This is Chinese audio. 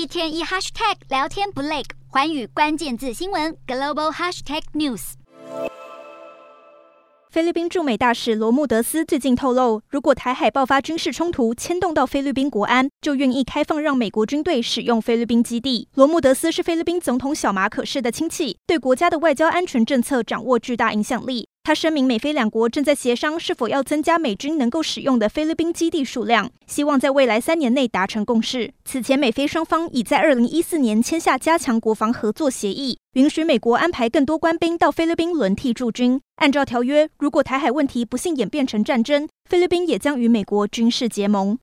一天一 hashtag 聊天不累，寰宇关键字新闻 global hashtag news。菲律宾驻美大使罗穆德斯最近透露，如果台海爆发军事冲突，牵动到菲律宾国安，就愿意开放让美国军队使用菲律宾基地。罗穆德斯是菲律宾总统小马可式的亲戚，对国家的外交安全政策掌握巨大影响力。他声明，美菲两国正在协商是否要增加美军能够使用的菲律宾基地数量，希望在未来三年内达成共识。此前，美菲双方已在二零一四年签下加强国防合作协议，允许美国安排更多官兵到菲律宾轮替驻军。按照条约，如果台海问题不幸演变成战争，菲律宾也将与美国军事结盟。